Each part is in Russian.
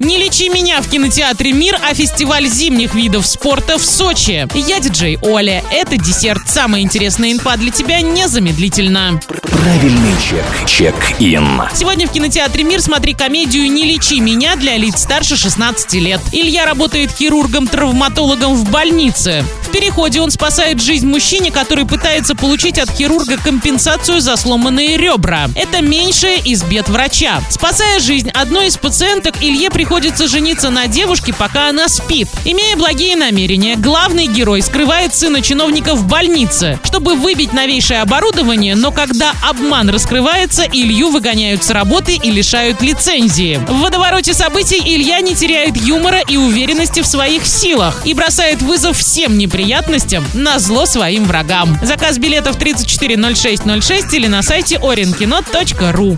Не лечи меня в кинотеатре «Мир», а фестиваль зимних видов спорта в Сочи. Я диджей Оля. Это десерт. Самая интересная инфа для тебя незамедлительно. Правильный чек. Чек-ин. Сегодня в кинотеатре «Мир» смотри комедию «Не лечи меня» для лиц старше 16 лет. Илья работает хирургом-травматологом в больнице. В переходе он спасает жизнь мужчине, который пытается получить от хирурга компенсацию за сломанные ребра. Это меньшее из бед врача. Спасая жизнь одной из пациенток, Илье приходится жениться на девушке, пока она спит. Имея благие намерения, главный герой скрывает сына чиновника в больнице, чтобы выбить новейшее оборудование, но когда обман раскрывается, Илью выгоняют с работы и лишают лицензии. В водовороте событий Илья не теряет юмора и уверенности в своих силах и бросает вызов всем неприятностям неприятностям на зло своим врагам. Заказ билетов 340606 или на сайте orinkino.ru.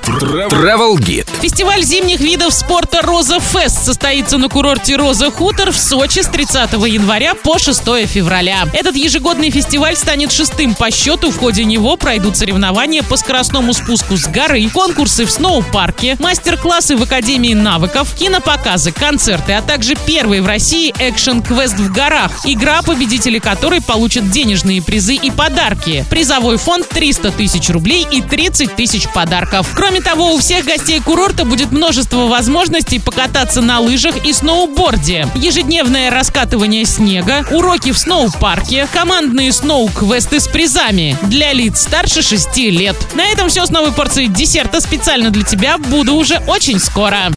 Travel Guide. Фестиваль зимних видов спорта «Роза Фест» состоится на курорте «Роза Хутор» в Сочи с 30 января по 6 февраля. Этот ежегодный фестиваль станет шестым по счету. В ходе него пройдут соревнования по скоростному спуску с горы, конкурсы в сноу-парке, мастер-классы в Академии навыков, кинопоказы, концерты, а также первый в России экшен-квест в горах. Игра победителей победители которой получат денежные призы и подарки. Призовой фонд 300 тысяч рублей и 30 тысяч подарков. Кроме того, у всех гостей курорта будет множество возможностей покататься на лыжах и сноуборде. Ежедневное раскатывание снега, уроки в сноу-парке, командные сноу-квесты с призами для лиц старше 6 лет. На этом все с новой порцией десерта специально для тебя. Буду уже очень скоро.